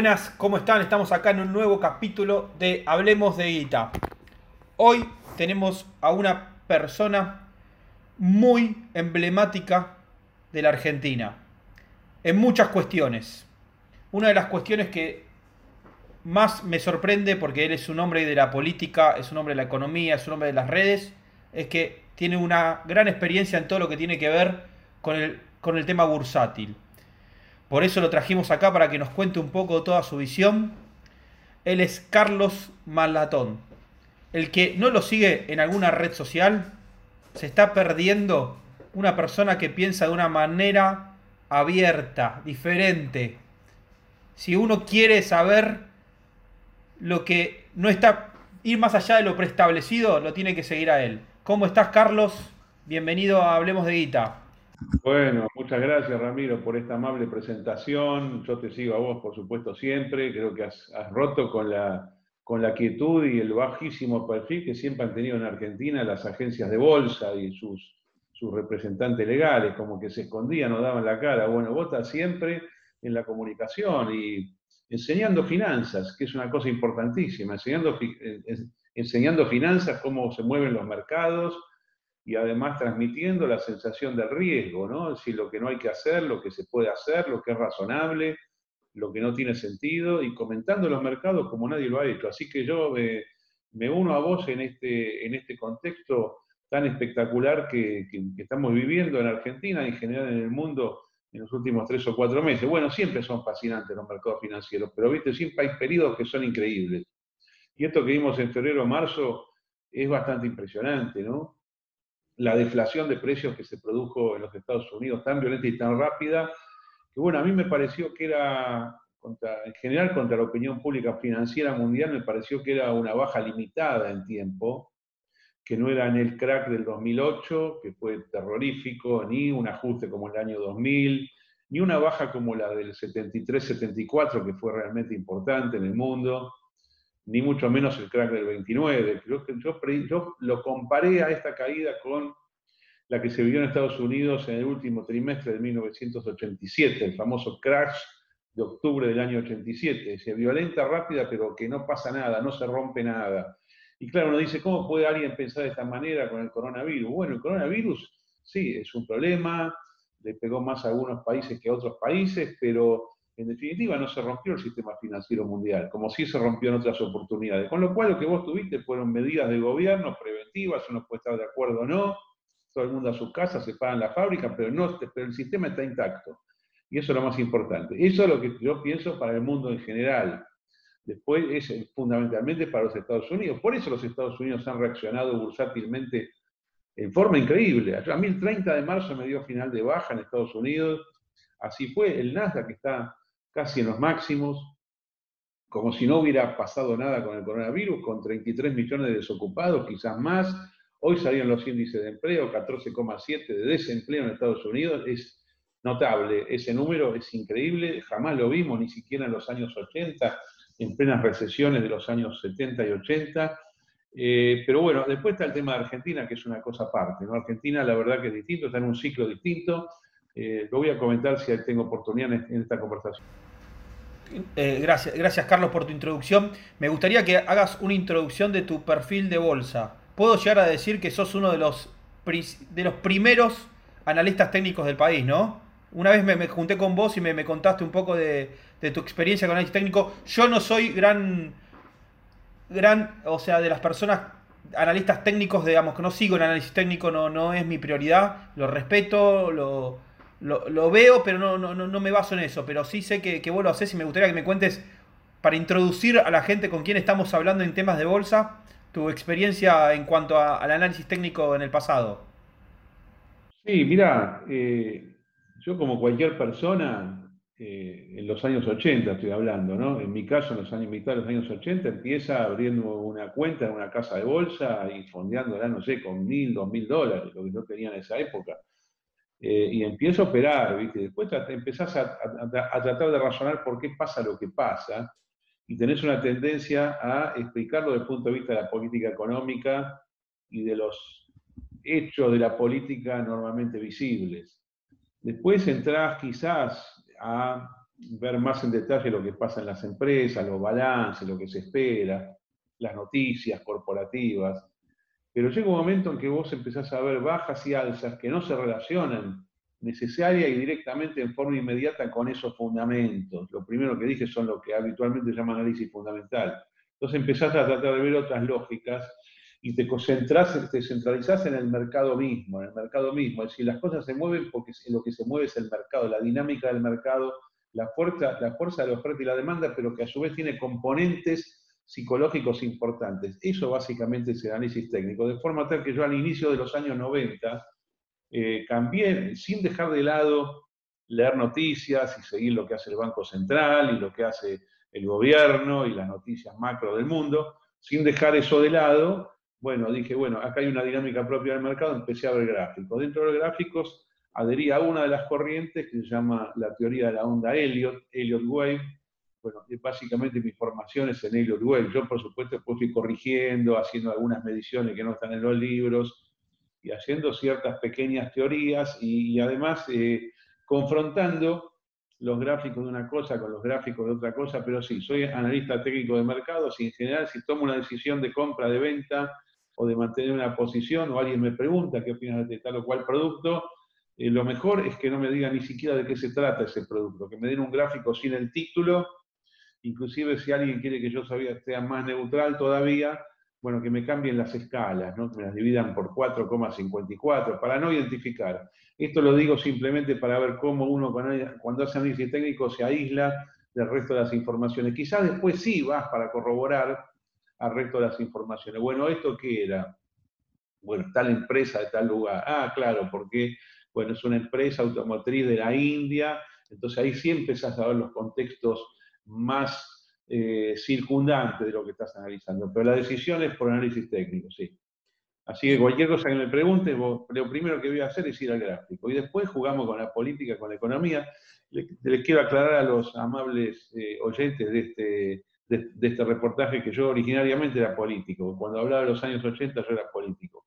Buenas, ¿cómo están? Estamos acá en un nuevo capítulo de Hablemos de Guita. Hoy tenemos a una persona muy emblemática de la Argentina, en muchas cuestiones. Una de las cuestiones que más me sorprende, porque él es un hombre de la política, es un hombre de la economía, es un hombre de las redes, es que tiene una gran experiencia en todo lo que tiene que ver con el, con el tema bursátil. Por eso lo trajimos acá para que nos cuente un poco toda su visión. Él es Carlos Malatón. El que no lo sigue en alguna red social se está perdiendo una persona que piensa de una manera abierta, diferente. Si uno quiere saber lo que no está, ir más allá de lo preestablecido, lo tiene que seguir a él. ¿Cómo estás, Carlos? Bienvenido a Hablemos de Guita. Bueno, muchas gracias Ramiro por esta amable presentación. Yo te sigo a vos, por supuesto, siempre. Creo que has, roto con la, con la quietud y el bajísimo perfil que siempre han tenido en Argentina las agencias de bolsa y sus, sus representantes legales, como que se escondían o daban la cara. Bueno, vos estás siempre en la comunicación y enseñando finanzas, que es una cosa importantísima, enseñando, enseñando finanzas, cómo se mueven los mercados y además transmitiendo la sensación del riesgo, ¿no? Es decir, lo que no hay que hacer, lo que se puede hacer, lo que es razonable, lo que no tiene sentido, y comentando los mercados como nadie lo ha hecho. Así que yo me, uno a vos en este, en este contexto tan espectacular que, estamos viviendo en Argentina y en general en el mundo en los últimos tres o cuatro meses. Bueno, siempre son fascinantes los mercados financieros, pero viste, siempre hay periodos que son increíbles. Y esto que vimos en febrero o marzo es bastante impresionante, ¿no? La deflación de precios que se produjo en los Estados Unidos tan violenta y tan rápida, que bueno, a mí me pareció que era, en general contra la opinión pública financiera mundial, me pareció que era una baja limitada en tiempo, que no era en el crack del 2008, que fue terrorífico, ni un ajuste como el año 2000, ni una baja como la del 73-74, que fue realmente importante en el mundo ni mucho menos el crack del 29. Yo, lo comparé a esta caída con la que se vivió en Estados Unidos en el último trimestre de 1987, el famoso crash de octubre del año 87. Es violenta, rápida, pero que no pasa nada, no se rompe nada. Y claro, uno dice, ¿cómo puede alguien pensar de esta manera con el coronavirus? Bueno, el coronavirus sí, es un problema, le pegó más a algunos países que a otros países, pero en definitiva no se rompió el sistema financiero mundial, como sí se rompió en otras oportunidades. Con lo cual lo que vos tuviste fueron medidas de gobierno preventivas, uno puede estar de acuerdo o no, todo el mundo a sus casas, se pagan la fábrica, pero, no, pero el sistema está intacto. Y eso es lo más importante. Eso es lo que yo pienso para el mundo en general. Después es fundamentalmente para los Estados Unidos. Por eso los Estados Unidos han reaccionado bursátilmente en forma increíble. A mí el 30 de marzo me dio final de baja en Estados Unidos. Así fue. El Nasdaq está casi en los máximos, como si no hubiera pasado nada con el coronavirus, con 33 millones de desocupados, quizás más. Hoy salían los índices de empleo, 14,7 de desempleo en Estados Unidos, es notable. Ese número es increíble, jamás lo vimos, ni siquiera en los años 80, en plenas recesiones de los años 70 y 80. Eh, pero bueno, después está el tema de Argentina, que es una cosa aparte. ¿no? Argentina, la verdad que es distinto, está en un ciclo distinto. Eh, lo voy a comentar si tengo oportunidad en, esta conversación. Eh, gracias, gracias Carlos por tu introducción. Me gustaría que hagas una introducción de tu perfil de bolsa. Puedo llegar a decir que sos uno de los, de los primeros analistas técnicos del país, ¿no? Una vez me, junté con vos y me, contaste un poco de, tu experiencia con análisis técnico. Yo no soy gran, gran, o sea, de las personas analistas técnicos, digamos, que no sigo el análisis técnico, no, no es mi prioridad, lo respeto, lo, lo, veo, pero no, no, no, me baso en eso. Pero sí sé que, que vos lo haces y me gustaría que me cuentes, para introducir a la gente con quien estamos hablando en temas de bolsa, tu experiencia en cuanto al análisis técnico en el pasado. Sí, mira, eh, yo como cualquier persona, eh, en los años 80 estoy hablando, ¿no? En mi caso, en los años mitad de los años 80, empieza abriendo una cuenta en una casa de bolsa y fondeándola, no sé, con mil, dos mil dólares, lo que yo tenía en esa época. Eh, y empiezo a operar, ¿viste? Después empezás a, tratar de razonar por qué pasa lo que pasa y tenés una tendencia a explicarlo desde el punto de vista de la política económica y de los hechos de la política normalmente visibles. Después entrás quizás a ver más en detalle lo que pasa en las empresas, los balances, lo que se espera, las noticias corporativas. Pero llega un momento en que vos empezás a ver bajas y alzas que no se relacionan necesaria y directamente en forma inmediata con esos fundamentos. Lo primero que dije son lo que habitualmente se llama análisis fundamental. Entonces empezás a tratar de ver otras lógicas y te concentras, te centralizás en el mercado mismo, en el mercado mismo. Es decir, las cosas se mueven porque lo que se mueve es el mercado, la dinámica del mercado, la fuerza, la fuerza de la oferta y la demanda, pero que a su vez tiene componentes psicológicos importantes. Eso básicamente es el análisis técnico, de forma tal que yo al inicio de los años 90 eh, cambié, sin dejar de lado leer noticias y seguir lo que hace el Banco Central y lo que hace el gobierno y las noticias macro del mundo, sin dejar eso de lado, bueno, dije, bueno, acá hay una dinámica propia del mercado, empecé a ver gráficos. Dentro de los gráficos adherí a una de las corrientes que se llama la teoría de la onda Elliot, Elliot Wave. Bueno, básicamente mi formación es en Elliot Wave. Yo, por supuesto, después fui corrigiendo, haciendo algunas mediciones que no están en los libros, y haciendo ciertas pequeñas teorías y, además eh, confrontando los gráficos de una cosa con los gráficos de otra cosa, pero sí, soy analista técnico de mercados y en general si tomo una decisión de compra, de venta o de mantener una posición o alguien me pregunta qué opinas de tal o cual producto, eh, lo mejor es que no me digan ni siquiera de qué se trata ese producto, que me den un gráfico sin el título, inclusive si alguien quiere que yo sea más neutral todavía, bueno, que me cambien las escalas, ¿no? que me las dividan por 4,54, para no identificar. Esto lo digo simplemente para ver cómo uno cuando hace análisis técnico se aísla del resto de las informaciones. Quizás después sí vas para corroborar al resto de las informaciones. Bueno, ¿esto qué era? Bueno, tal empresa de tal lugar. Ah, claro, porque bueno, es una empresa automotriz de la India, entonces ahí sí empezás a ver los contextos más eh, circundante de lo que estás analizando, pero la decisión es por análisis técnico, sí. Así que cualquier cosa que me pregunte, lo primero que voy a hacer es ir al gráfico. Y después jugamos con la política, con la economía. Les, quiero aclarar a los amables eh, oyentes de este, de, este reportaje que yo originariamente era político. Cuando hablaba de los años 80 yo era político.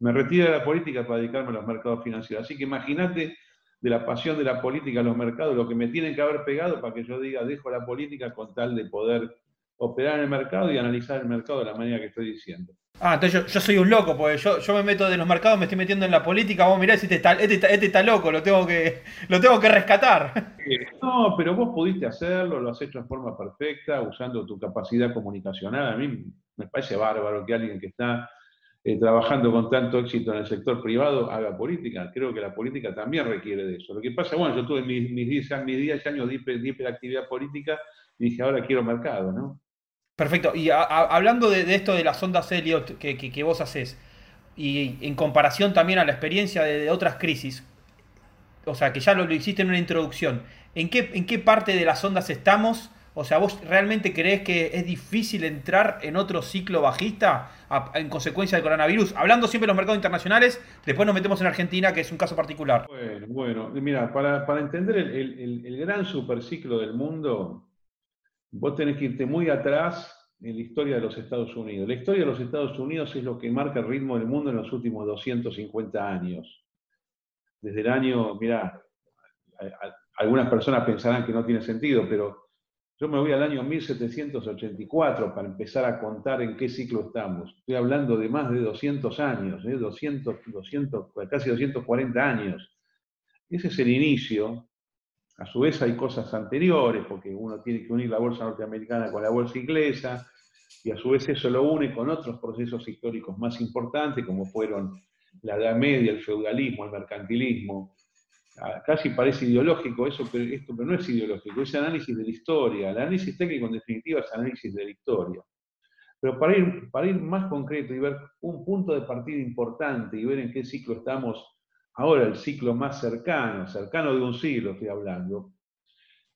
Me retiré de la política para dedicarme a los mercados financieros. Así que imagínate de la pasión de la política a los mercados, lo que me tienen que haber pegado para que yo diga, dejo la política con tal de poder operar en el mercado y analizar el mercado de la manera que estoy diciendo. Ah, entonces yo, soy un loco, porque yo, yo me meto de los mercados, me estoy metiendo en la política, vos mirá si este está, este, este está loco, lo tengo, que, lo tengo que rescatar. No, pero vos pudiste hacerlo, lo has hecho en forma perfecta, usando tu capacidad comunicacional. A mí me parece bárbaro que alguien que está eh, trabajando con tanto éxito en el sector privado haga política. Creo que la política también requiere de eso. Lo que pasa, bueno, yo tuve mis, mis 10 años de, actividad política y dije, ahora quiero mercado, ¿no? Perfecto. Y hablando de, esto de las ondas Elliot que, que, vos haces, y en comparación también a la experiencia de, otras crisis, o sea, que ya lo, lo, hiciste en una introducción, ¿en qué, ¿en qué parte de las ondas estamos o sea, ¿vos realmente crees que es difícil entrar en otro ciclo bajista en consecuencia del coronavirus? Hablando siempre de los mercados internacionales, después nos metemos en Argentina, que es un caso particular. Bueno, bueno, mira, para, entender el, el, gran superciclo del mundo, vos tenés que irte muy atrás en la historia de los Estados Unidos. La historia de los Estados Unidos es lo que marca el ritmo del mundo en los últimos 250 años. Desde el año, mira, algunas personas pensarán que no tiene sentido, pero yo me voy al año 1784 para empezar a contar en qué ciclo estamos. Estoy hablando de más de 200 años, 200, ¿eh? 200, casi 240 años. Ese es el inicio. A su vez hay cosas anteriores, porque uno tiene que unir la bolsa norteamericana con la bolsa inglesa, y a su vez eso lo une con otros procesos históricos más importantes, como fueron la Edad Media, el feudalismo, el mercantilismo, casi parece ideológico eso, pero esto pero no es ideológico, es análisis de la historia. El análisis técnico en definitiva es análisis de la historia. Pero para ir, para ir más concreto y ver un punto de partida importante y ver en qué ciclo estamos ahora, el ciclo más cercano, cercano de un siglo estoy hablando,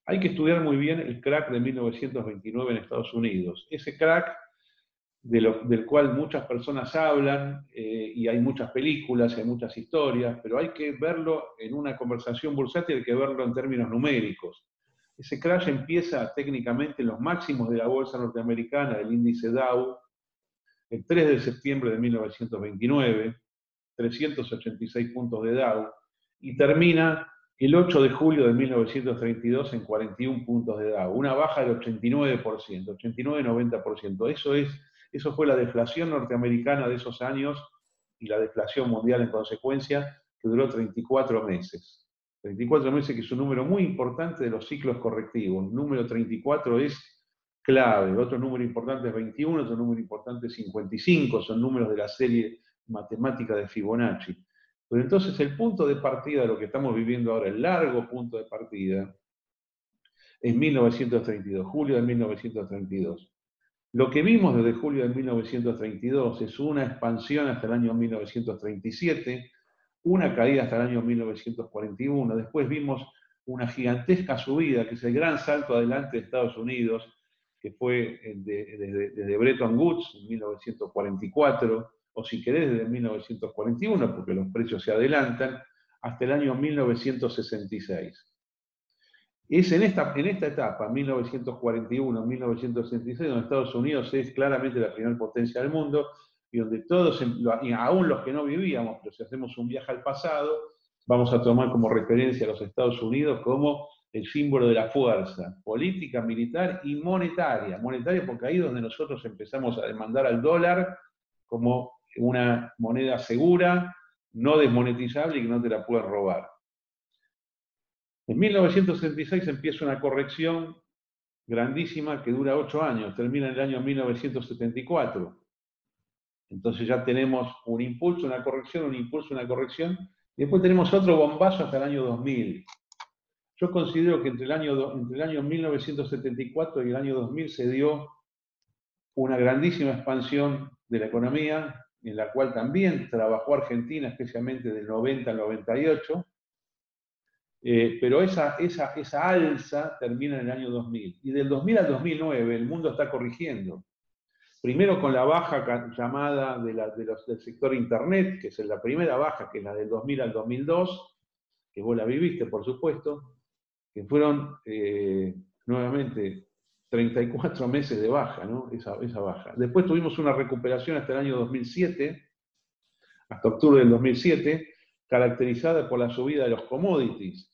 hay que estudiar muy bien el crack de 1929 en Estados Unidos. Ese crack del cual muchas personas hablan eh, y hay muchas películas, hay muchas historias, pero hay que verlo en una conversación bursátil, hay que verlo en términos numéricos. Ese crash empieza técnicamente en los máximos de la bolsa norteamericana, del índice Dow, el 3 de septiembre de 1929, 386 puntos de Dow, y termina el 8 de julio de 1932 en 41 puntos de Dow, una baja del 89%, 89-90%. Eso, es, eso fue la deflación norteamericana de esos años y la deflación mundial en consecuencia, que duró 34 meses. 34 meses que es un número muy importante de los ciclos correctivos. El número 34 es clave. Otro número importante es 21, otro número importante es 55, son números de la serie matemática de Fibonacci. Pero entonces el punto de partida de lo que estamos viviendo ahora, el largo punto de partida, es 1932, julio de 1932. Lo que vimos desde julio de 1932 es una expansión hasta el año 1937, una caída hasta el año 1941, después vimos una gigantesca subida, que es el gran salto adelante de Estados Unidos, que fue desde, desde Bretton Woods en 1944, o si querés desde 1941, porque los precios se adelantan, hasta el año 1966. Es en esta, en esta etapa, 1941-1966, donde Estados Unidos es claramente la primera potencia del mundo y donde todos, aún los que no vivíamos, pero si hacemos un viaje al pasado, vamos a tomar como referencia a los Estados Unidos como el símbolo de la fuerza política, militar y monetaria. Monetaria porque ahí es donde nosotros empezamos a demandar al dólar como una moneda segura, no desmonetizable y que no te la pueden robar. En 1966 empieza una corrección grandísima que dura ocho años, termina en el año 1974. Entonces ya tenemos un impulso, una corrección, un impulso, una corrección, y después tenemos otro bombazo hasta el año 2000. Yo considero que entre el año, entre el año 1974 y el año 2000 se dio una grandísima expansión de la economía, en la cual también trabajó Argentina, especialmente del 90 al 98, eh, pero esa, esa, esa alza termina en el año 2000. Y del 2000 al 2009 el mundo está corrigiendo. Primero con la baja llamada del sector Internet, que es la primera baja, que es la del 2000 al 2002, que vos la viviste, por supuesto, que fueron eh, nuevamente 34 meses de baja, ¿no? Esa, baja. Después tuvimos una recuperación hasta el año 2007, hasta octubre del 2007, caracterizada por la subida de los commodities.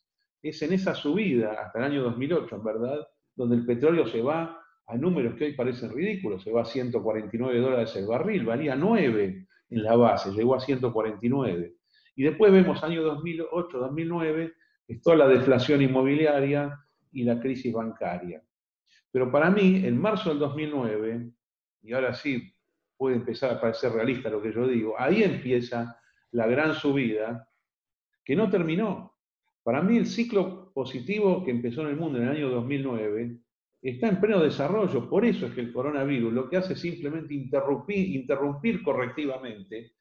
Es en esa subida, hasta el año 2008, en verdad, donde el petróleo se va a números que hoy parecen ridículos, se va a 149 dólares el barril, valía 9 en la base, llegó a 149. Y después vemos año 2008-2009, es toda la deflación inmobiliaria y la crisis bancaria. Pero para mí, en marzo del 2009, y ahora sí puede empezar a parecer realista lo que yo digo, ahí empieza la gran subida que no terminó. Para mí el ciclo positivo que empezó en el mundo en el año 2009 está en pleno desarrollo. Por eso es que el coronavirus lo que hace es simplemente interrumpir, interrumpir correctivamente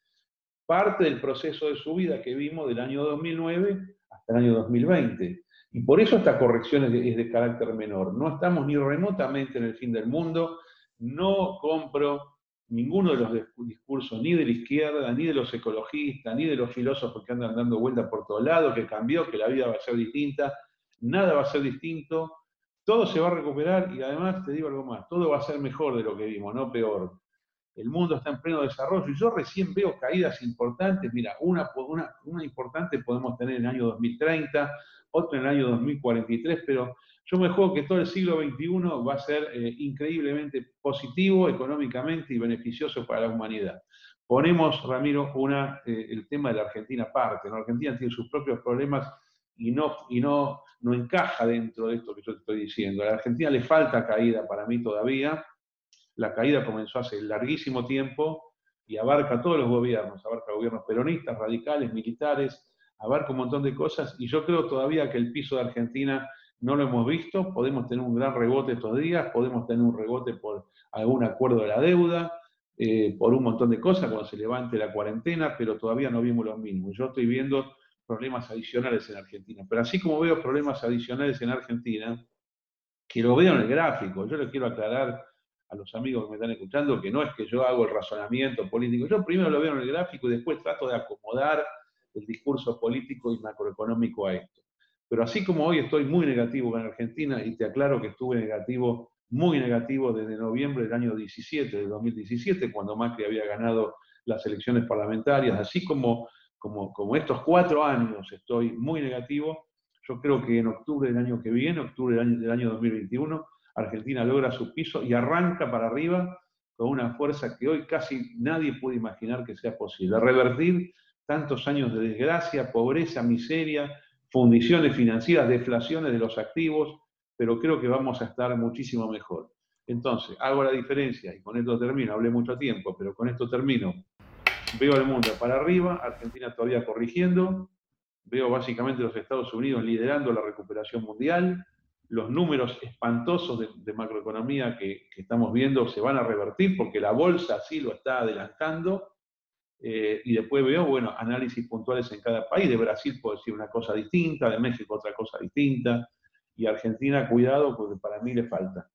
parte del proceso de subida que vimos del año 2009 hasta el año 2020. Y por eso esta corrección es de, carácter menor. No estamos ni remotamente en el fin del mundo, no compro ninguno de los discursos ni de la izquierda, ni de los ecologistas, ni de los filósofos que andan dando vueltas por todos lados, que cambió, que la vida va a ser distinta. Nada va a ser distinto, todo se va a recuperar y además te digo algo más, todo va a ser mejor de lo que vimos, no peor. El mundo está en pleno desarrollo y yo recién veo caídas importantes. Mira, una, una, una importante podemos tener en el año 2030, otro en el año 2043, pero yo me juego que todo el siglo XXI va a ser eh, increíblemente positivo económicamente y beneficioso para la humanidad. Ponemos, Ramiro, una, eh, el tema de la Argentina aparte. La Argentina tiene sus propios problemas y, no, y no, no encaja dentro de esto que yo te estoy diciendo. A la Argentina le falta caída para mí todavía. La caída comenzó hace larguísimo tiempo y abarca a todos los gobiernos, abarca gobiernos peronistas, radicales, militares, abarca un montón de cosas y yo creo todavía que el piso de Argentina no lo hemos visto, podemos tener un gran rebote estos días, podemos tener un rebote por algún acuerdo de la deuda, eh, por un montón de cosas cuando se levante la cuarentena, pero todavía no vimos lo mismo. Yo estoy viendo problemas adicionales en Argentina, pero así como veo problemas adicionales en Argentina, que lo veo en el gráfico, yo le quiero aclarar a los amigos que me están escuchando que no es que yo hago el razonamiento político, yo primero lo veo en el gráfico y después trato de acomodar el discurso político y macroeconómico a esto. Pero así como hoy estoy muy negativo con Argentina, y te aclaro que estuve negativo, muy negativo desde noviembre del año 17, de 2017, cuando Macri había ganado las elecciones parlamentarias, así como, como, como estos cuatro años estoy muy negativo, Yo creo que en octubre del año que viene, octubre del año, del año 2021, Argentina logra su piso y arranca para arriba con una fuerza que hoy casi nadie puede imaginar que sea posible. Revertir tantos años de desgracia, pobreza, miseria, fundiciones financieras, deflaciones de los activos, pero creo que vamos a estar muchísimo mejor. Entonces, hago la diferencia, y con esto termino, hablé mucho tiempo, pero con esto termino. Veo el mundo para arriba, Argentina todavía corrigiendo, veo básicamente los Estados Unidos liderando la recuperación mundial, los números espantosos de, macroeconomía que, estamos viendo se van a revertir porque la bolsa sí lo está adelantando. Eh, y después veo, bueno, análisis puntuales en cada país. De Brasil puedo decir una cosa distinta, de México otra cosa distinta. Y Argentina, cuidado, porque para mí le falta.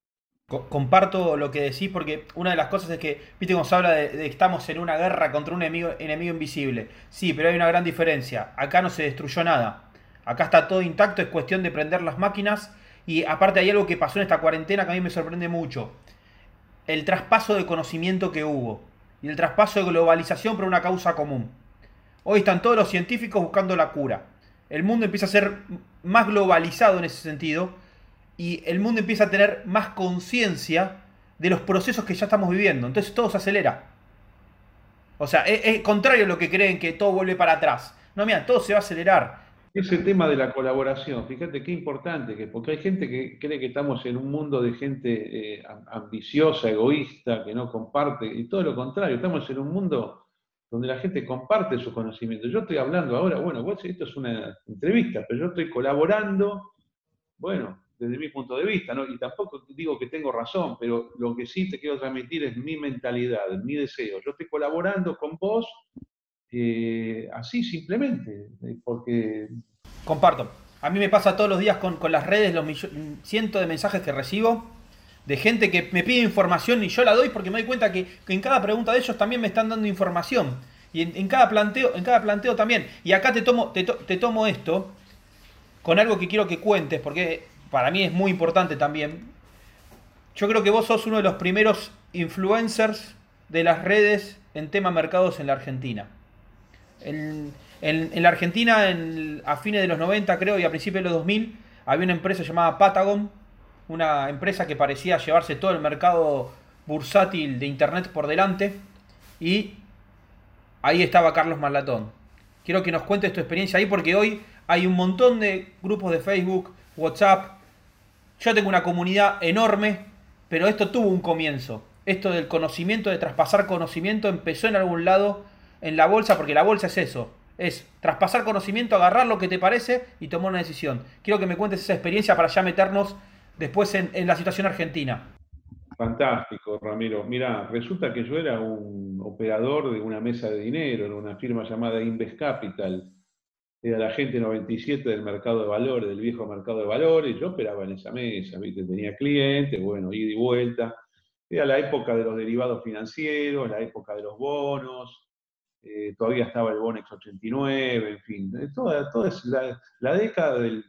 Comparto lo que decís porque una de las cosas es que, viste cómo se habla de, que estamos en una guerra contra un enemigo, enemigo invisible. Sí, pero hay una gran diferencia. Acá no se destruyó nada. Acá está todo intacto, es cuestión de prender las máquinas. Y aparte hay algo que pasó en esta cuarentena que a mí me sorprende mucho. El traspaso de conocimiento que hubo. Y el traspaso de globalización por una causa común. Hoy están todos los científicos buscando la cura. El mundo empieza a ser más globalizado en ese sentido y el mundo empieza a tener más conciencia de los procesos que ya estamos viviendo. Entonces todo se acelera. O sea, es, contrario a lo que creen que todo vuelve para atrás. No, mira, todo se va a acelerar. Ese tema de la colaboración, fíjate qué importante, que, porque hay gente que cree que estamos en un mundo de gente eh, ambiciosa, egoísta, que no comparte, y todo lo contrario, estamos en un mundo donde la gente comparte sus conocimientos. Yo estoy hablando ahora, bueno, esto es una entrevista, pero yo estoy colaborando, bueno, desde mi punto de vista, ¿no? Y tampoco digo que tengo razón, pero lo que sí te quiero transmitir es mi mentalidad, mi deseo. Yo estoy colaborando con vos eh, así simplemente, eh, porque... Comparto. A mí me pasa todos los días con, las redes, los cientos de mensajes que recibo de gente que me pide información y yo la doy porque me doy cuenta que, en cada pregunta de ellos también me están dando información. Y en, cada, planteo, en cada planteo también. Y acá te tomo, te tomo esto con algo que quiero que cuentes, porque para mí es muy importante también. Yo creo que vos sos uno de los primeros influencers de las redes en tema mercados en la Argentina. En, la Argentina, a fines de los 90 creo y a principios de los 2000, había una empresa llamada Patagon, una empresa que parecía llevarse todo el mercado bursátil de Internet por delante. Y ahí estaba Carlos Marlatón. Quiero que nos cuentes tu experiencia ahí porque hoy hay un montón de grupos de Facebook, WhatsApp, yo tengo una comunidad enorme, pero esto tuvo un comienzo. Esto del conocimiento, de traspasar conocimiento, empezó en algún lado en la bolsa, porque la bolsa es eso. Es traspasar conocimiento, agarrar lo que te parece y tomar una decisión. Quiero que me cuentes esa experiencia para ya meternos después en, la situación argentina. Fantástico, Ramiro. Mira, resulta que yo era un operador de una mesa de dinero en una firma llamada Inves Capital era la gente 97 del mercado de valores, del viejo mercado de valores, yo operaba en esa mesa, ¿viste? tenía clientes, bueno, ida y vuelta. Era la época de los derivados financieros, la época de los bonos, eh, todavía estaba el Bonex 89, en fin, toda, toda la, la, década del,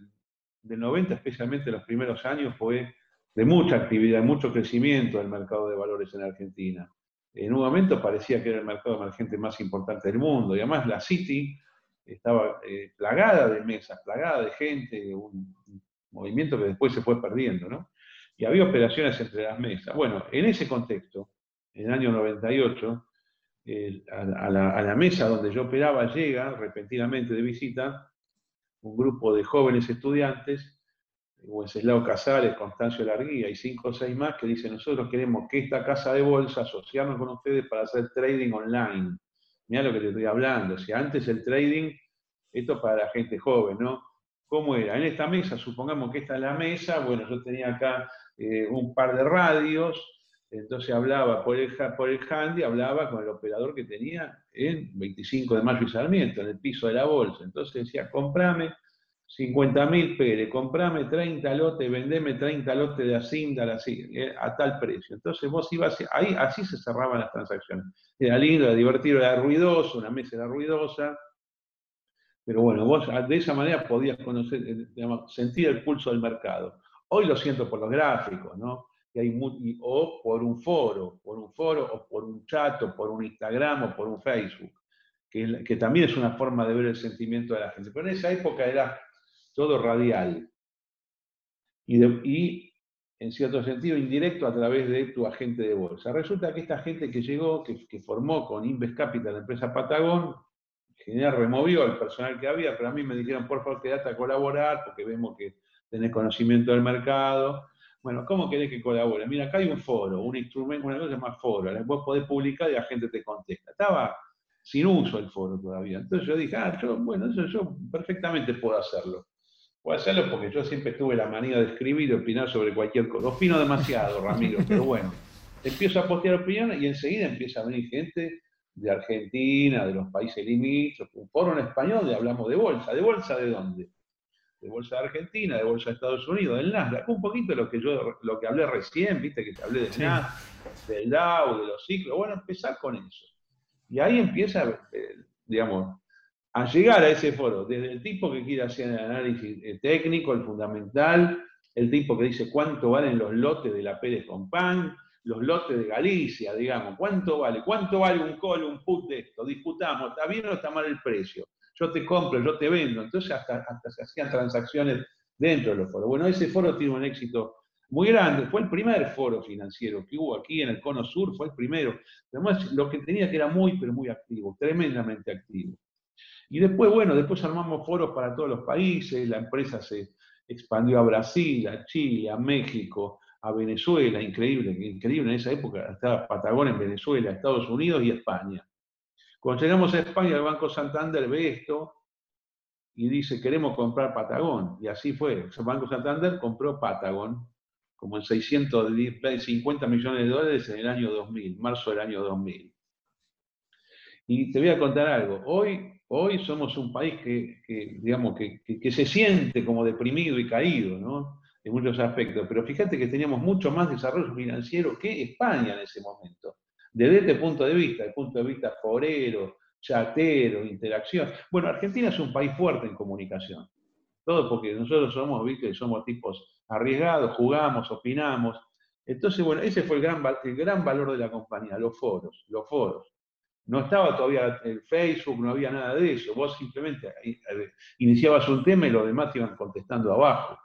del 90, especialmente los primeros años, fue de mucha actividad, mucho crecimiento del mercado de valores en Argentina. En un momento parecía que era el mercado emergente más importante del mundo, y además la City estaba eh, plagada de mesas, plagada de gente, un, movimiento que después se fue perdiendo, ¿no? Y había operaciones entre las mesas. Bueno, en ese contexto, en el año 98, a, la, mesa donde yo operaba llega repentinamente de visita un grupo de jóvenes estudiantes, Wenceslao Casares, Constancio Larguía y cinco o seis más que dicen, nosotros queremos que esta casa de bolsa asociarnos con ustedes para hacer trading online. Mira lo que te estoy hablando. Si antes el trading, esto para la gente joven, ¿no? ¿Cómo era? En esta mesa, supongamos que esta es la mesa, bueno, yo tenía acá eh, un par de radios, entonces hablaba por el, por el handy, hablaba con el operador que tenía en 25 de mayo y Sarmiento, en el piso de la bolsa. Entonces decía, comprame 50 mil Pérez, comprame 30 lotes, vendeme 30 lotes de Asindar así, eh, a tal precio. Entonces vos ibas, ahí así se cerraban las transacciones. Era lindo, era divertido, era ruidoso, una mesa era ruidosa, pero bueno, vos de esa manera podías conocer, eh, sentir el pulso del mercado. Hoy lo siento por los gráficos, ¿no? O por un foro, por un foro, o por un chat, o por un Instagram, o por un Facebook, que, también es una forma de ver el sentimiento de la gente. Pero en esa época era todo radial. Y, en cierto sentido indirecto a través de tu agente de bolsa. Resulta que esta gente que llegó, que, formó con Inves Capital, la empresa Patagón, general removió el personal que había, pero a mí me dijeron, por favor, quédate a colaborar, porque vemos que tenés conocimiento del mercado. Bueno, ¿cómo querés que colabore? Mira, acá hay un foro, un instrumento, una cosa más foro. Vos podés publicar y la gente te contesta. Estaba sin uso el foro todavía. Entonces yo dije, ah, yo, bueno, eso yo perfectamente puedo hacerlo. Puedo hacerlo porque yo siempre tuve la manía de escribir y opinar sobre cualquier cosa. Opino demasiado, Ramiro, pero bueno. Empiezo a postear opiniones y enseguida empieza a venir gente de Argentina, de los países limítrofes, un foro en español de hablamos de bolsa. ¿De bolsa de dónde? De bolsa de Argentina, de bolsa de Estados Unidos, del Nasdaq. Un poquito lo que yo lo que hablé recién, viste que te hablé del Nasdaq, del Dow, de los ciclos. Bueno, empezar con eso. Y ahí empieza, eh, digamos, a llegar a ese foro, desde el tipo que quiere hacer el análisis eh, técnico, el fundamental, el tipo que dice cuánto valen los lotes de la Pérez Compán, los lotes de Galicia, digamos, ¿cuánto vale? ¿Cuánto vale un call, un put de esto? Disputamos, ¿está bien o está mal el precio? Yo te compro, yo te vendo. Entonces hasta, se hacían transacciones dentro de los foros. Bueno, ese foro tiene un éxito muy grande. Fue el primer foro financiero que hubo aquí en el Cono Sur, fue el primero. Además, lo que tenía que era muy, pero muy activo, tremendamente activo. Y después, bueno, después armamos foros para todos los países, la empresa se expandió a Brasil, a Chile, a México, a Venezuela, increíble, increíble en esa época, estaba Patagón en Venezuela, Estados Unidos y España. Cuando llegamos a España, el Banco Santander ve esto y dice, queremos comprar Patagón. Y así fue. El Banco Santander compró Patagón como en 650 millones de dólares en el año 2000, marzo del año 2000. Y te voy a contar algo. Hoy, hoy somos un país que, digamos, que, que se siente como deprimido y caído, ¿no? en muchos aspectos, pero fíjate que teníamos mucho más desarrollo financiero que España en ese momento. Desde este punto de vista, el punto de vista forero, chatero, interacción. Bueno, Argentina es un país fuerte en comunicación. Todo porque nosotros somos, viste, somos tipos arriesgados, jugamos, opinamos. Entonces, bueno, ese fue el gran, el gran valor de la compañía, los foros, los foros. No estaba todavía el Facebook, no había nada de eso. Vos simplemente eh, iniciabas un tema y los demás te iban contestando abajo.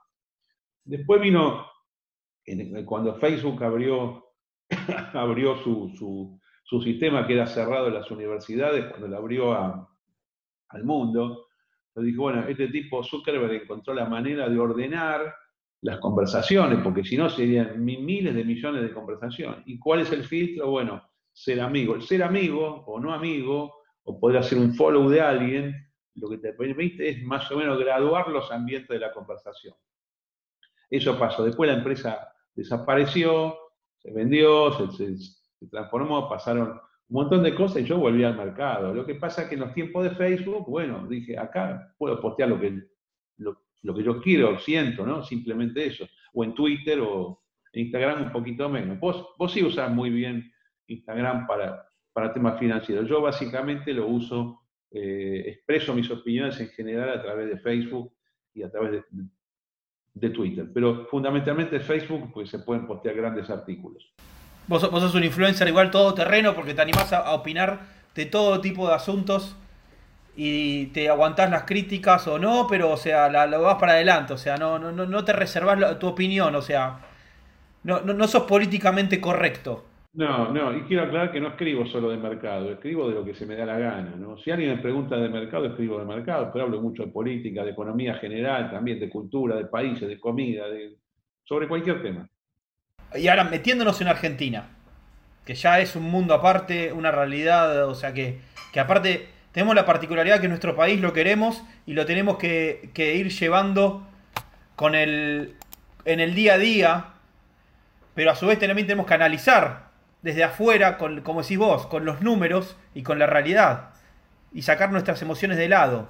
Después vino, cuando Facebook abrió, abrió su, sistema que era cerrado en las universidades, cuando lo abrió al mundo, le dijo, bueno, este tipo Zuckerberg encontró la manera de ordenar las conversaciones, porque si no serían miles de millones de conversaciones. ¿Y cuál es el filtro? Bueno, ser amigo. El ser amigo o no amigo, o poder hacer un follow de alguien, lo que te permite es más o menos graduar los ambientes de la conversación. Eso pasó. Después la empresa desapareció, se vendió, se, transformó, pasaron un montón de cosas y yo volví al mercado. Lo que pasa es que en los tiempos de Facebook, bueno, dije, acá puedo postear lo que, lo, que yo quiero, siento, ¿no? Simplemente eso. O en Twitter o en Instagram un poquito menos. Vos, vos sí usás muy bien Instagram para, para temas financieros. Yo básicamente lo uso, eh, expreso mis opiniones en general a través de Facebook y a través de, de Twitter. Pero fundamentalmente Facebook, pues se pueden postear grandes artículos. Vos, sos un influencer igual todo terreno porque te animás a, opinar de todo tipo de asuntos y te aguantás las críticas o no, pero o sea, lo vas para adelante, o sea, no, no, no te reservas tu opinión, o sea, no, no sos políticamente correcto. No, no, y quiero aclarar que no escribo solo de mercado, escribo de lo que se me da la gana. ¿no? Si alguien me pregunta de mercado, escribo de mercado, pero hablo mucho de política, de economía general, también de cultura, de países, de comida, de, sobre cualquier tema. Y ahora metiéndonos en Argentina, que ya es un mundo aparte, una realidad, o sea que, que aparte tenemos la particularidad que nuestro país lo queremos y lo tenemos que, que ir llevando con el, en el día a día, pero a su vez también tenemos que analizar desde afuera, como decís vos, con los números y con la realidad. Y sacar nuestras emociones de lado.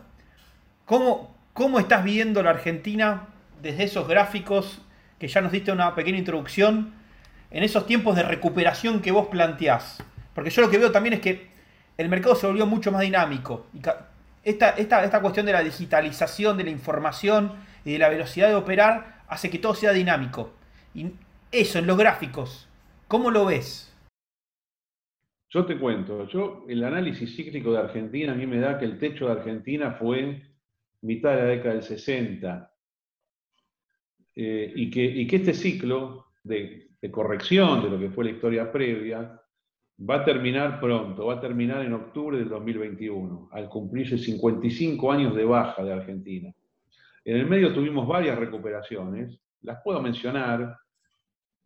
¿Cómo, cómo estás viendo la Argentina desde esos gráficos que ya nos diste una pequeña introducción, en esos tiempos de recuperación que vos planteás? Porque yo lo que veo también es que el mercado se volvió mucho más dinámico. Esta, esta, esta cuestión de la digitalización, de la información y de la velocidad de operar hace que todo sea dinámico. Y eso, en los gráficos, ¿cómo lo ves? Yo te cuento, yo el análisis cíclico de Argentina a mí me da que el techo de Argentina fue mitad de la década del 60, eh, y, que, este ciclo de, de, corrección de lo que fue la historia previa va a terminar pronto, va a terminar en octubre del 2021, al cumplirse 55 años de baja de Argentina. En el medio tuvimos varias recuperaciones, las puedo mencionar.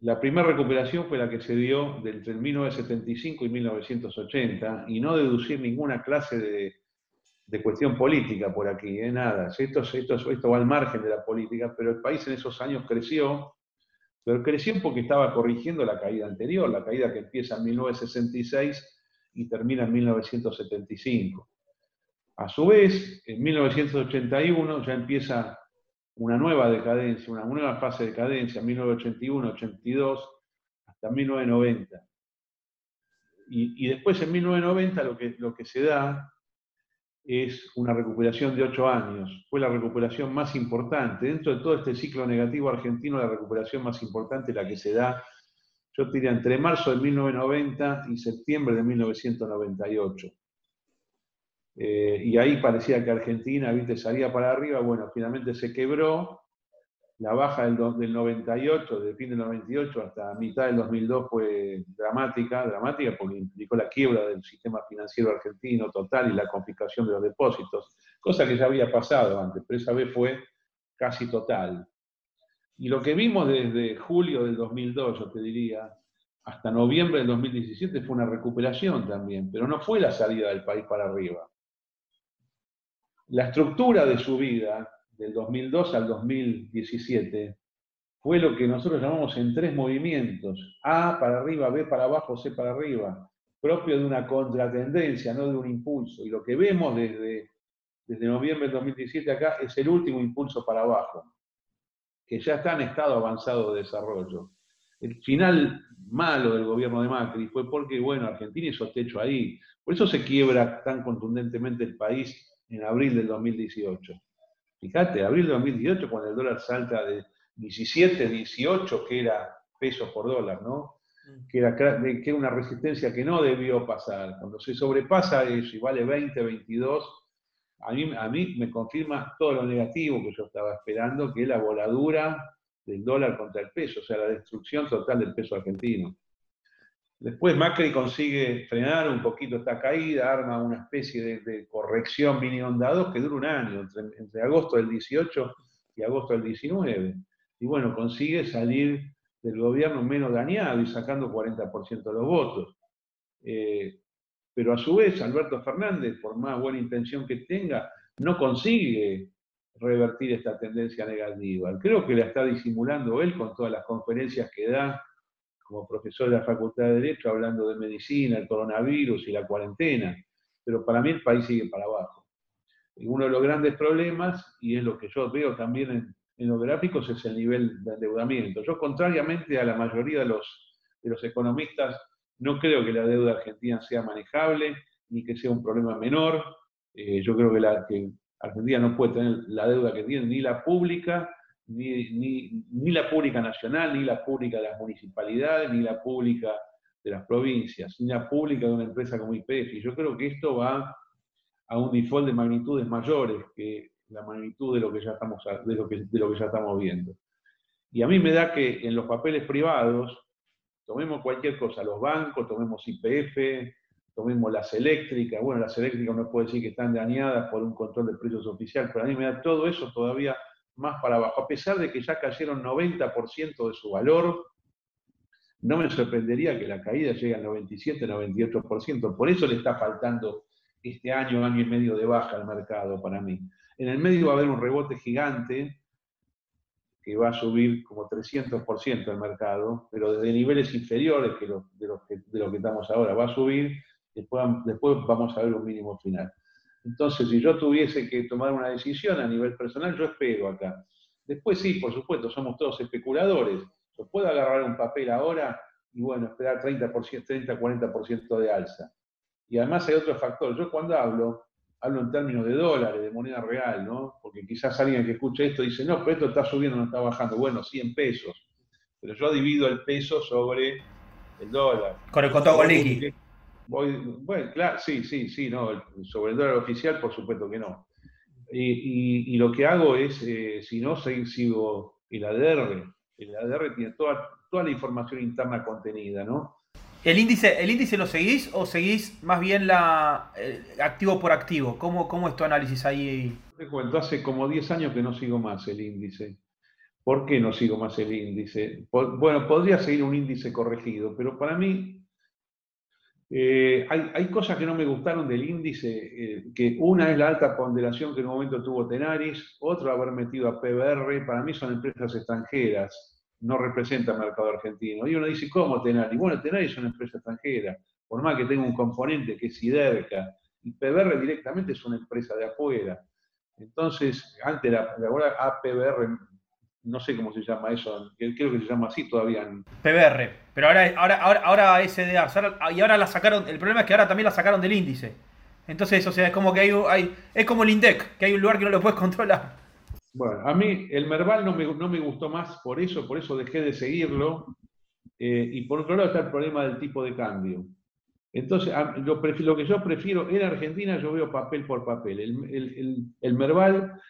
La primera recuperación fue la que se dio entre 1975 y 1980, y no deducir ninguna clase de, cuestión política por aquí, ¿eh? nada. Esto va al margen de la política, pero el país en esos años creció, pero creció porque estaba corrigiendo la caída anterior, la caída que empieza en 1966 y termina en 1975. A su vez, en 1981 ya empieza una nueva decadencia, una nueva fase de decadencia, 1981, 82, hasta 1990. Y, y después en 1990 lo que, lo que se da es una recuperación de ocho años. Fue la recuperación más importante. Dentro de todo este ciclo negativo argentino, la recuperación más importante la que se da, yo diría, entre marzo de 1990 y septiembre de 1998. Eh, y ahí parecía que Argentina, viste, salía para arriba, bueno, finalmente se quebró, la baja del, del 98, del fin del 98 hasta mitad del 2002 fue dramática, dramática porque implicó la quiebra del sistema financiero argentino total y la confiscación de los depósitos, cosa que ya había pasado antes, pero esa vez fue casi total. Y lo que vimos desde julio del 2002, yo te diría, hasta noviembre del 2017 fue una recuperación también, pero no fue la salida del país para arriba. La estructura de su vida del 2002 al 2017 fue lo que nosotros llamamos en tres movimientos, A para arriba, B para abajo, C para arriba, propio de una contratendencia, no de un impulso. Y lo que vemos desde, noviembre del 2017 acá es el último impulso para abajo, que ya está en estado avanzado de desarrollo. El final malo del gobierno de Macri fue porque, bueno, Argentina hizo techo ahí. Por eso se quiebra tan contundentemente el país en abril del 2018. Fíjate, abril de 2018, cuando el dólar salta de 17, 18, que era pesos por dólar, ¿no? Mm. Que era, que era una resistencia que no debió pasar. Cuando se sobrepasa eso y vale 20, 22, a mí, a mí me confirma todo lo negativo que yo estaba esperando, que es la voladura del dólar contra el peso, o sea, la destrucción total del peso argentino. Después Macri consigue frenar un poquito esta caída, arma una especie de, corrección mini onda 2 que dura un año, entre, agosto del 18 y agosto del 19. Y bueno, consigue salir del gobierno menos dañado y sacando 40% de los votos. Eh, pero a su vez, Alberto Fernández, por más buena intención que tenga, no consigue revertir esta tendencia negativa. Creo que la está disimulando él con todas las conferencias que da como profesor de la Facultad de Derecho hablando de medicina, el coronavirus y la cuarentena, pero para mí el país sigue para abajo. Y uno de los grandes problemas, y es lo que yo veo también en, los gráficos, es el nivel de endeudamiento. Yo, contrariamente a la mayoría de los, de los economistas, no creo que la deuda argentina sea manejable, ni que sea un problema menor. Eh, yo creo que, la, que Argentina no puede tener la deuda que tiene, ni la pública, ni, ni, la pública nacional, ni la pública de las municipalidades, ni la pública de las provincias, ni la pública de una empresa como IPF. Y yo creo que esto va a un default de magnitudes mayores que la magnitud de lo que ya estamos, de lo que, de lo que ya estamos viendo. Y a mí me da que en los papeles privados, tomemos cualquier cosa, los bancos, tomemos IPF, tomemos las eléctricas, bueno, las eléctricas uno puede decir que están dañadas por un control de precios oficial, pero a mí me da todo eso todavía más para abajo, a pesar de que ya cayeron 90% de su valor, no me sorprendería que la caída llegue al 97-98%. Por eso le está faltando este año, año y medio de baja al mercado para mí. En el medio va a haber un rebote gigante que va a subir como 300% el mercado, pero desde niveles inferiores que de, lo que, de lo que estamos ahora. Va a subir, después, después vamos a ver un mínimo final. Entonces, si yo tuviese que tomar una decisión a nivel personal, yo espero acá. Después sí, por supuesto, somos todos especuladores. Yo puedo agarrar un papel ahora y bueno, esperar 30%, 30-40% de alza. Y además hay otro factor. Yo cuando hablo, hablo en términos de dólares, de moneda real, ¿no? Porque quizás alguien que escuche esto dice, no, pero esto está subiendo, no está bajando. Bueno, 100 pesos. Pero yo divido el peso sobre el dólar. Con el contado líquido bueno, claro, sí, sí, sí, no. Sobre el dólar oficial, por supuesto que no. y, lo que hago es, eh, si no, sigo el ADR. El ADR tiene toda, toda la información interna contenida, ¿no? ¿El índice, ¿El índice lo seguís o seguís más bien la activo por activo? ¿Cómo, ¿Cómo es tu análisis ahí? Te cuento, hace como 10 años que no sigo más el índice. ¿Por qué no sigo más el índice? Bueno, podría seguir un índice corregido, pero para mí eh, hay, cosas que no me gustaron del índice, eh, que una es la alta ponderación que en un momento tuvo Tenaris, otra haber metido a PBR, para mí son empresas extranjeras, no representan mercado argentino. Y uno dice, ¿cómo Tenaris? Bueno, Tenaris es una empresa extranjera, por más que tenga un componente que es Siderca, y PBR directamente es una empresa de afuera. Entonces, antes la, ahora APBR no sé cómo se llama eso, creo que se llama así todavía. PBR, pero ahora, ahora, ahora, ahora SDA, y ahora la sacaron, el problema es que ahora también la sacaron del índice. Entonces, o sea, es como que hay, hay es como el INDEC, que hay un lugar que no lo puedes controlar. Bueno, a mí el Merval no me, no me gustó más por eso, por eso dejé de seguirlo. Eh, y por otro lado está el problema del tipo de cambio. Entonces, lo, lo, que yo prefiero, en Argentina yo veo papel por papel. El, el, el Merval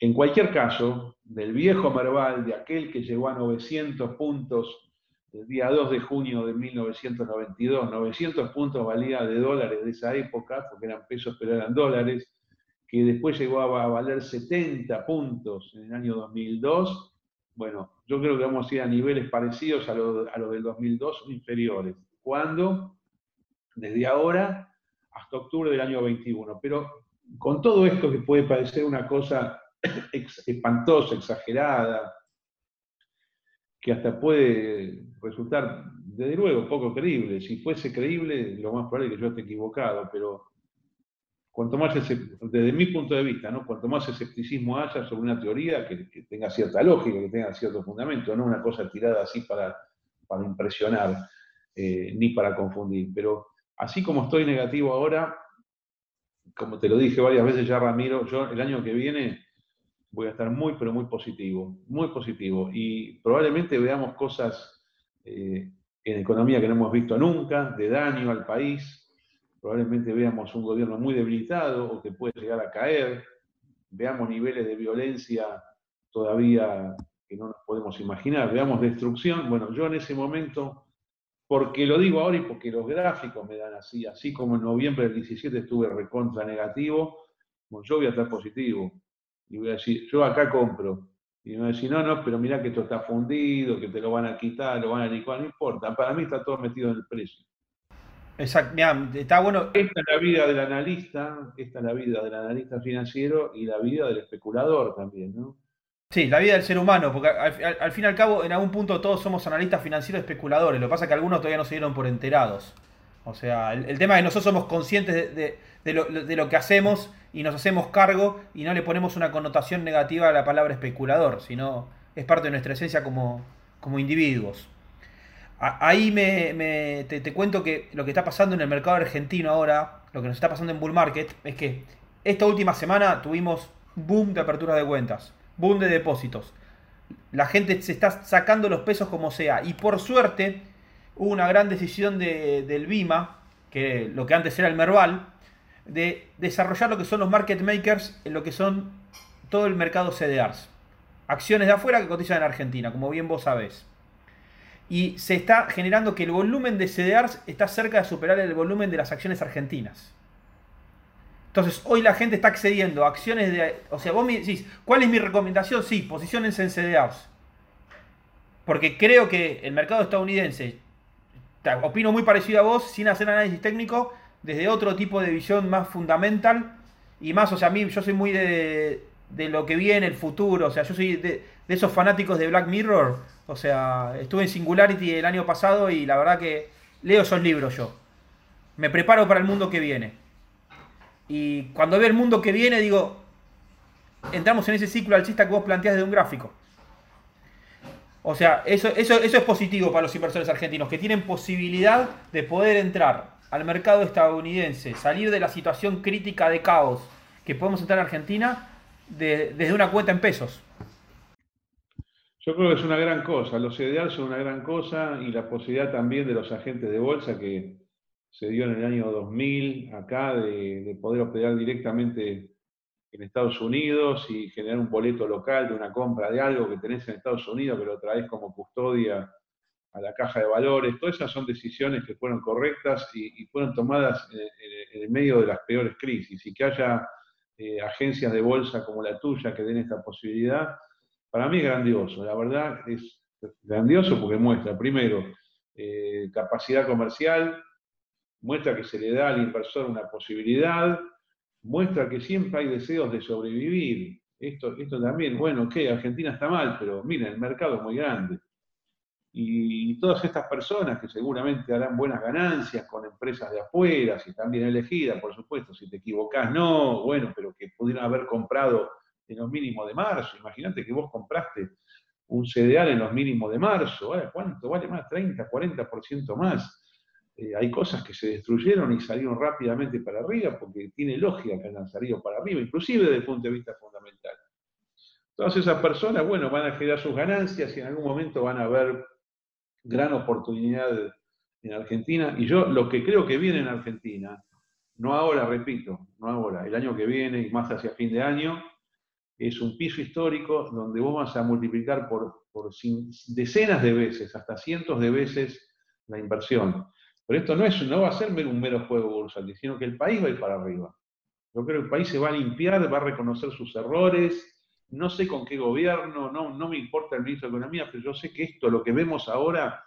en cualquier caso, del viejo Merval, de aquel que llegó a 900 puntos el día 2 de junio de 1992, 900 puntos valía de dólares de esa época, porque eran pesos pero eran dólares, que después llegó a valer 70 puntos en el año 2002. Bueno, yo creo que vamos a ir a niveles parecidos a los a del 2002 o inferiores. ¿Cuándo? Desde ahora hasta octubre del año 21. Pero con todo esto que puede parecer una cosa espantosa, exagerada, que hasta puede resultar, desde luego, poco creíble. Si fuese creíble, lo más probable es que yo esté equivocado, pero cuanto más, desde mi punto de vista, ¿no? cuanto más escepticismo haya sobre una teoría que, tenga cierta lógica, que tenga cierto fundamento, no una cosa tirada así para, para impresionar, eh, ni para confundir. Pero así como estoy negativo ahora, como te lo dije varias veces ya, Ramiro, yo el año que viene voy a estar muy, pero muy positivo, muy positivo. Y probablemente veamos cosas eh, en economía que no hemos visto nunca, de daño al país. Probablemente veamos un gobierno muy debilitado o que puede llegar a caer. Veamos niveles de violencia todavía que no nos podemos imaginar. Veamos destrucción. Bueno, yo en ese momento, porque lo digo ahora y porque los gráficos me dan así, así como en noviembre del 17 estuve recontra negativo, yo voy a estar positivo y voy a decir, yo acá compro. Y me va a decir, no, no, pero mira que esto está fundido, que te lo van a quitar, lo van a licuar, no importa. Para mí está todo metido en el precio. Exacto, mira, está bueno. Esta es la vida del analista, esta es la vida del analista financiero y la vida del especulador también, ¿no? Sí, la vida del ser humano, porque al, fin y al cabo, en algún punto todos somos analistas financieros especuladores. Lo que pasa es que algunos todavía no se dieron por enterados. O sea, el, tema es que nosotros somos conscientes de, lo, de lo que hacemos y nos hacemos cargo y no le ponemos una connotación negativa a la palabra especulador, sino es parte de nuestra esencia como, como individuos. ahí me, te, cuento que lo que está pasando en el mercado argentino ahora, lo que nos está pasando en Bull Market, es que esta última semana tuvimos boom de apertura de cuentas, boom de depósitos. La gente se está sacando los pesos como sea. Y por suerte hubo una gran decisión de, del BIMA, que lo que antes era el Merval, de desarrollar lo que son los market makers en lo que son todo el mercado CDRs. Acciones de afuera que cotizan en Argentina, como bien vos sabés. Y se está generando que el volumen de CDRs está cerca de superar el volumen de las acciones argentinas. Entonces, hoy la gente está accediendo a acciones de. O sea, vos me decís, ¿cuál es mi recomendación? Sí, posiciones en CDRs. Porque creo que el mercado estadounidense, opino muy parecido a vos, sin hacer análisis técnico, desde otro tipo de visión más fundamental y más, o sea, a mí yo soy muy de, de lo que viene, el futuro, o sea, yo soy de, esos fanáticos de Black Mirror, o sea, estuve en Singularity el año pasado y la verdad que leo esos libros yo. Me preparo para el mundo que viene. Y cuando veo el mundo que viene, digo, entramos en ese ciclo alcista que vos planteás de un gráfico. O sea, eso, eso, eso es positivo para los inversores argentinos, que tienen posibilidad de poder entrar al mercado estadounidense, salir de la situación crítica de caos que podemos entrar en Argentina desde una cuenta en pesos. Yo creo que es una gran cosa, los CDR son una gran cosa y la posibilidad también de los agentes de bolsa que se dio en el año 2000 acá de, poder operar directamente en Estados Unidos y generar un boleto local de una compra de algo que tenés en Estados Unidos, que lo traes como custodia a la caja de valores. Todas esas son decisiones que fueron correctas y, fueron tomadas en, el medio de las peores crisis. Y que haya eh, agencias de bolsa como la tuya que den esta posibilidad, para mí es grandioso. La verdad es grandioso porque muestra, primero, eh, capacidad comercial, muestra que se le da al inversor una posibilidad, muestra que siempre hay deseos de sobrevivir. Esto, esto también, bueno, que Argentina está mal, pero miren, el mercado es muy grande. Y todas estas personas que seguramente harán buenas ganancias con empresas de afuera, si están bien elegidas, por supuesto, si te equivocás, no, bueno, pero que pudieron haber comprado en los mínimos de marzo. Imagínate que vos compraste un CDR en los mínimos de marzo, ¿cuánto vale más? 30, 40% más. Eh, hay cosas que se destruyeron y salieron rápidamente para arriba porque tiene lógica que hayan salido para arriba, inclusive desde el punto de vista fundamental. Todas esas personas, bueno, van a generar sus ganancias y en algún momento van a ver gran oportunidad en Argentina. Y yo lo que creo que viene en Argentina, no ahora, repito, no ahora, el año que viene y más hacia fin de año, es un piso histórico donde vos vas a multiplicar por, por decenas de veces, hasta cientos de veces la inversión. Pero esto no, es, no va a ser un mero juego bursátil, sino que el país va a ir para arriba. Yo creo que el país se va a limpiar, va a reconocer sus errores. No sé con qué gobierno, no, no me importa el ministro de Economía, pero yo sé que esto, lo que vemos ahora,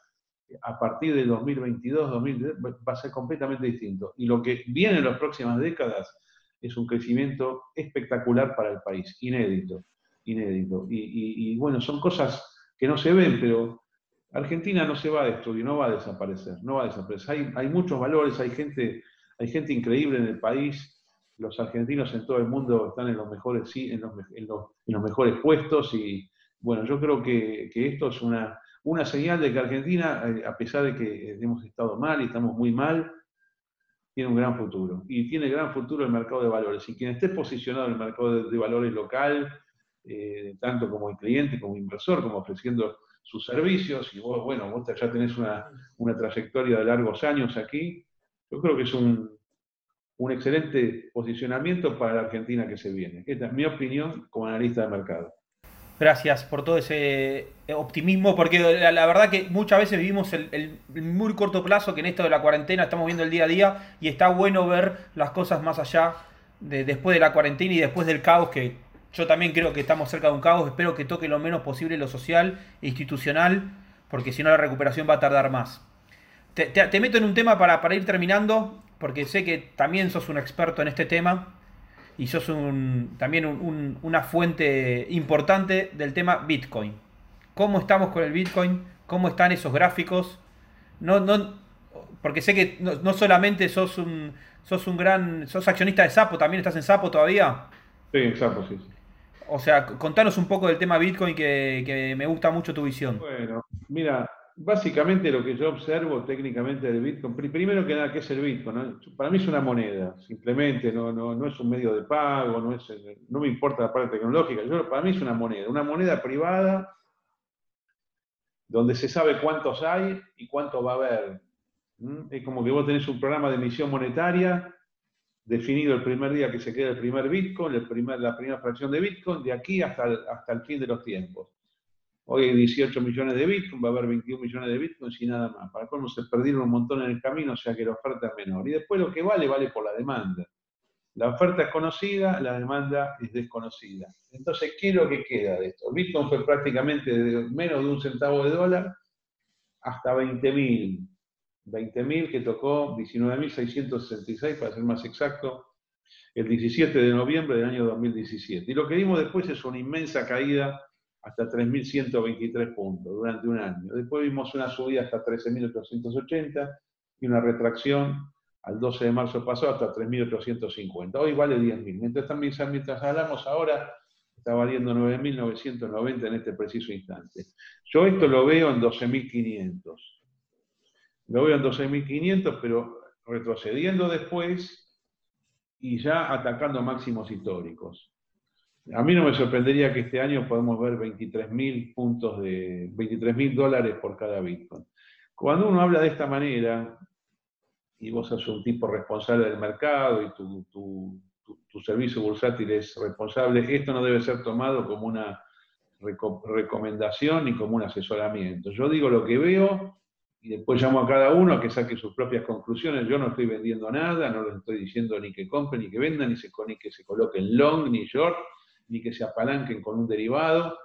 a partir de 2022, 2023, va a ser completamente distinto. Y lo que viene en las próximas décadas es un crecimiento espectacular para el país, inédito, inédito. Y, bueno, son cosas que no se ven, pero Argentina no se va a destruir, no va a desaparecer, no va a desaparecer. Hay, muchos valores, hay gente, hay gente increíble en el país. Los argentinos en todo el mundo están en los mejores, en los, en los, mejores puestos y bueno, yo creo que, esto es una, una, señal de que Argentina, eh, a pesar de que hemos estado mal y estamos muy mal, tiene un gran futuro. Y tiene gran futuro el mercado de valores. Y quien esté posicionado en el mercado de, valores local, eh, tanto como el cliente, como inversor, como ofreciendo sus servicios, y vos, bueno, vos ya tenés una, trayectoria de largos años aquí, yo creo que es un, excelente posicionamiento para la Argentina que se viene. Esta es mi opinión como analista de mercado. Gracias por todo ese optimismo, porque la, verdad que muchas veces vivimos el, muy corto plazo, que en esto de la cuarentena estamos viendo el día a día, y está bueno ver las cosas más allá de después de la cuarentena y después del caos que yo también creo que estamos cerca de un caos. Espero que toque lo menos posible lo social e institucional, porque si no la recuperación va a tardar más. Te, meto en un tema para, para, ir terminando, porque sé que también sos un experto en este tema y sos un, también una fuente importante del tema Bitcoin. ¿Cómo estamos con el Bitcoin? ¿Cómo están esos gráficos? No, no, porque sé que no, solamente sos un, sos un gran, sos accionista de Sapo, también estás en Sapo todavía. Sí, en Sapo, sí. O sea, contanos un poco del tema Bitcoin que, me gusta mucho tu visión. Bueno, mira, básicamente lo que yo observo técnicamente del Bitcoin, primero que nada, ¿qué es el Bitcoin? Para mí es una moneda, simplemente, no, no, es un medio de pago, no, es, no me importa la parte tecnológica, para mí es una moneda, una moneda privada donde se sabe cuántos hay y cuánto va a haber. Es como que vos tenés un programa de emisión monetaria definido el primer día que se queda el primer Bitcoin, el primer, la primera fracción de Bitcoin, de aquí hasta hasta el fin de los tiempos. Hoy hay 18 millones de Bitcoin, va a haber 21 millones de Bitcoin y nada más. Para cómo se perdieron un montón en el camino, o sea que la oferta es menor. Y después lo que vale, vale por la demanda. La oferta es conocida, la demanda es desconocida. Entonces, ¿qué es lo que queda de esto? Bitcoin fue prácticamente de menos de un centavo de dólar hasta 20.000. 20.000 que tocó 19.666 para ser más exacto, el 17 de noviembre del año 2017. Y lo que vimos después es una inmensa caída hasta 3.123 puntos durante un año. Después vimos una subida hasta 13.880 y una retracción al 12 de marzo pasado hasta 3.850. Hoy vale 10.000. Mientras, mientras hablamos ahora, está valiendo 9.990 en este preciso instante. Yo esto lo veo en 12.500. Lo veo en 12.500, pero retrocediendo después y ya atacando máximos históricos. A mí no me sorprendería que este año podamos ver 23.000 puntos de 23.000 dólares por cada Bitcoin. Cuando uno habla de esta manera, y vos sos un tipo responsable del mercado y tu, tu, servicio bursátil es responsable, esto no debe ser tomado como una recomendación ni como un asesoramiento. Yo digo lo que veo y después llamo a cada uno a que saque sus propias conclusiones. Yo no estoy vendiendo nada, no les estoy diciendo ni que compren, ni que vendan, ni, se, ni que se coloquen long, ni short, ni que se apalanquen con un derivado.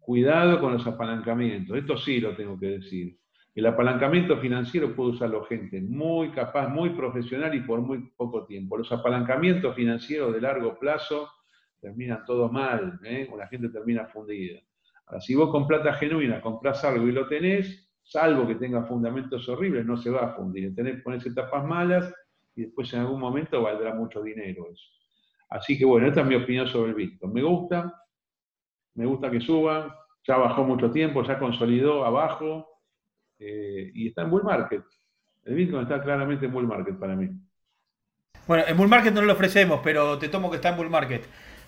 Cuidado con los apalancamientos. Esto sí lo tengo que decir. El apalancamiento financiero puede usarlo gente muy capaz, muy profesional y por muy poco tiempo. Los apalancamientos financieros de largo plazo terminan todo mal, ¿eh? o la gente termina fundida. Ahora, si vos con plata genuina compras algo y lo tenés, salvo que tenga fundamentos horribles, no se va a fundir. Tenés, ponerse tapas malas y después en algún momento valdrá mucho dinero eso. Así que bueno, esta es mi opinión sobre el Bitcoin. Me gusta, me gusta que suba, ya bajó mucho tiempo, ya consolidó abajo, eh, y está en bull market. El Bitcoin está claramente en bull market para mí. Bueno, en bull market no lo ofrecemos, pero te tomo que está en bull market.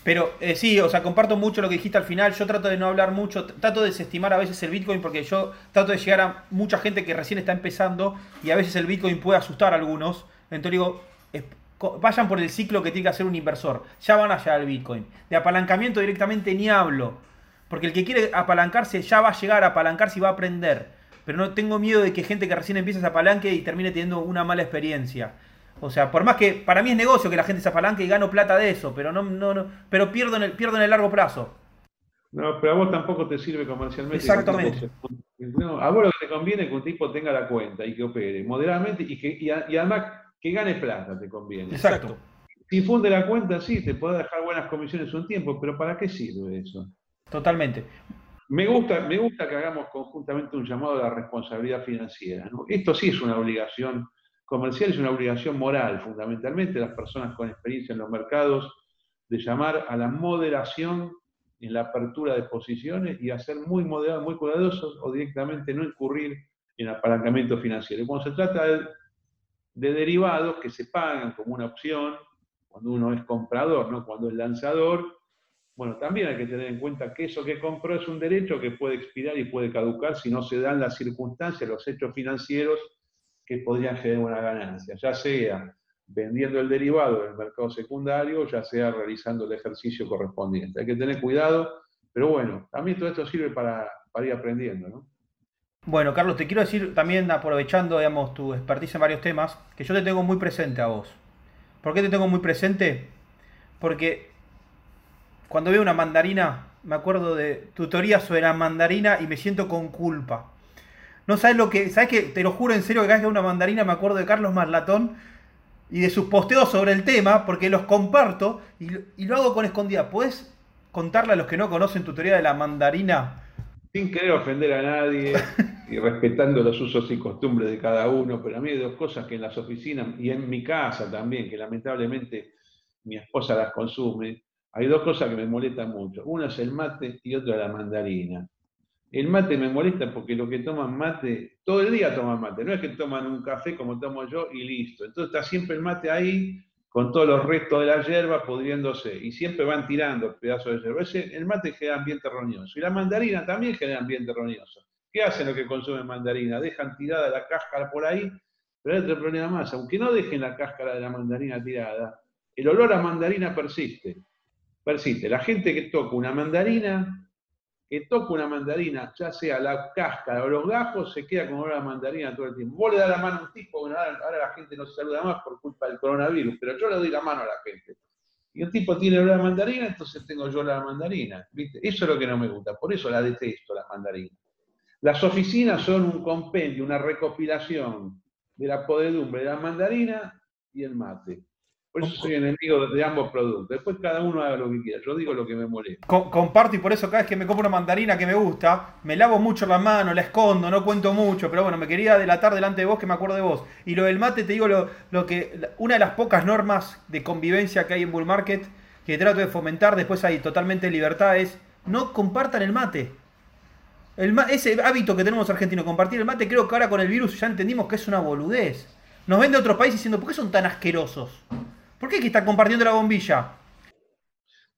Pero eh, sí, o sea, comparto mucho lo que dijiste al final. Yo trato de no hablar mucho, trato de desestimar a veces el Bitcoin porque yo trato de llegar a mucha gente que recién está empezando y a veces el Bitcoin puede asustar a algunos. Entonces digo, vayan por el ciclo que tiene que hacer un inversor. Ya van a llegar al Bitcoin. De apalancamiento directamente ni hablo. Porque el que quiere apalancarse ya va a llegar a apalancarse y va a aprender pero no tengo miedo de que gente que recién empieza esa apalanque y termine teniendo una mala experiencia. O sea, por más que para mí es negocio que la gente se apalanque y gano plata de eso, pero no, no, no pero pierdo en el, pierdo en el largo plazo. No, pero a vos tampoco te sirve comercialmente. Exactamente. a vos lo que te conviene es que un tipo tenga la cuenta y que opere moderadamente y, que, y, además que gane plata te conviene. Exacto. Si funde la cuenta, sí, te puede dejar buenas comisiones un tiempo, pero ¿para qué sirve eso? Totalmente. Me gusta, me gusta que hagamos conjuntamente un llamado a la responsabilidad financiera. Esto sí es una obligación comercial, es una obligación moral, fundamentalmente, las personas con experiencia en los mercados, de llamar a la moderación en la apertura de posiciones y a ser muy moderados, muy cuidadosos o directamente no incurrir en apalancamiento financiero. cuando se trata de, de, derivados que se pagan como una opción, cuando uno es comprador, no cuando es lanzador, bueno, también hay que tener en cuenta que eso que compró es un derecho que puede expirar y puede caducar si no se dan las circunstancias, los hechos financieros que podrían generar una ganancia, ya sea vendiendo el derivado en el mercado secundario, ya sea realizando el ejercicio correspondiente. Hay que tener cuidado, pero bueno, también todo esto sirve para, ir aprendiendo, ¿no? Bueno, Carlos, te quiero decir también, aprovechando, digamos, tu expertise en varios temas, que yo te tengo muy presente a vos. ¿Por qué te tengo muy presente? Porque cuando veo una mandarina, me acuerdo de tutorías sobre la mandarina y me siento con culpa. No sabes lo que. ¿Sabes que Te lo juro en serio que cada vez que una mandarina me acuerdo de Carlos Marlatón y de sus posteos sobre el tema, porque los comparto y, lo hago con escondida. ¿Puedes contarle a los que no conocen tutoría de la mandarina? Sin querer ofender a nadie y respetando los usos y costumbres de cada uno, pero a mí hay dos cosas que en las oficinas y en mi casa también, que lamentablemente mi esposa las consume, hay dos cosas que me molestan mucho. Una es el mate y otra la mandarina. El mate me molesta porque los que toman mate, todo el día toman mate. No es que toman un café como tomo yo y listo. Entonces está siempre el mate ahí con todos los restos de la hierba pudriéndose. Y siempre van tirando pedazos de hierba. el mate genera ambiente roñoso. Y la mandarina también genera ambiente roñoso. ¿Qué hacen los que consumen mandarina? Dejan tirada la cáscara por ahí. Pero hay otro problema más. Aunque no dejen la cáscara de la mandarina tirada, el olor a mandarina persiste persiste. La gente que toca una mandarina, que toca una mandarina, ya sea la cáscara o los gajos, se queda con olor a mandarina todo el tiempo. Vos le das la mano a un tipo, ahora, la gente no se saluda más por culpa del coronavirus, pero yo le doy la mano a la gente. Y un tipo tiene olor a mandarina, entonces tengo yo la mandarina. ¿viste? Eso es lo que no me gusta, por eso la detesto, la mandarina. Las oficinas son un compendio, una recopilación de la podedumbre de la mandarina y el mate. Por eso soy enemigo de ambos productos. Después cada uno haga lo que quiera. Yo digo lo que me molesta. comparto y por eso cada vez que me compro una mandarina que me gusta, me lavo mucho la mano, la escondo, no cuento mucho. Pero bueno, me quería delatar delante de vos que me acuerdo de vos. Y lo del mate, te digo lo, lo que. Una de las pocas normas de convivencia que hay en Bull Market que trato de fomentar, después hay totalmente libertad, es no compartan el mate. El, ese hábito que tenemos argentinos, compartir el mate, creo que ahora con el virus ya entendimos que es una boludez. Nos ven de otros países diciendo, ¿por qué son tan asquerosos? ¿Por qué que está compartiendo la bombilla?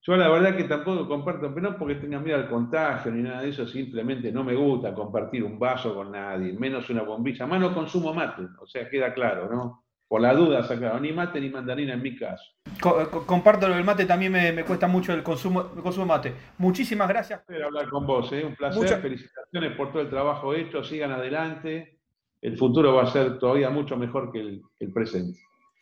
Yo la verdad que tampoco comparto, pero no porque tenga miedo al contagio ni nada de eso, simplemente no me gusta compartir un vaso con nadie, menos una bombilla. Más no consumo mate, o sea, queda claro, ¿no? Por la duda sacaron ni mate ni mandarina en mi caso. comparto lo del mate, también me, cuesta mucho el consumo, el consumo mate. Muchísimas gracias. Un hablar con vos, ¿eh? un placer. Felicitaciones por todo el trabajo hecho, sigan adelante. El futuro va a ser todavía mucho mejor que el, presente.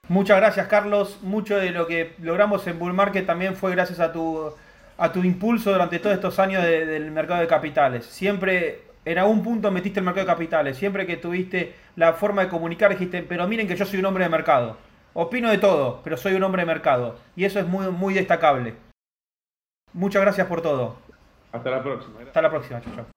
Muchas gracias, Carlos. Mucho de lo que logramos en Bull Market también fue gracias a tu, a tu impulso durante todos estos años del mercado de capitales. Siempre en algún punto metiste el mercado de capitales, siempre que tuviste la forma de comunicar dijiste, pero miren que yo soy un hombre de mercado. Opino de todo, pero soy un hombre de mercado. Y eso es muy, muy destacable. Muchas gracias por todo. Hasta la próxima. Hasta la próxima, chao.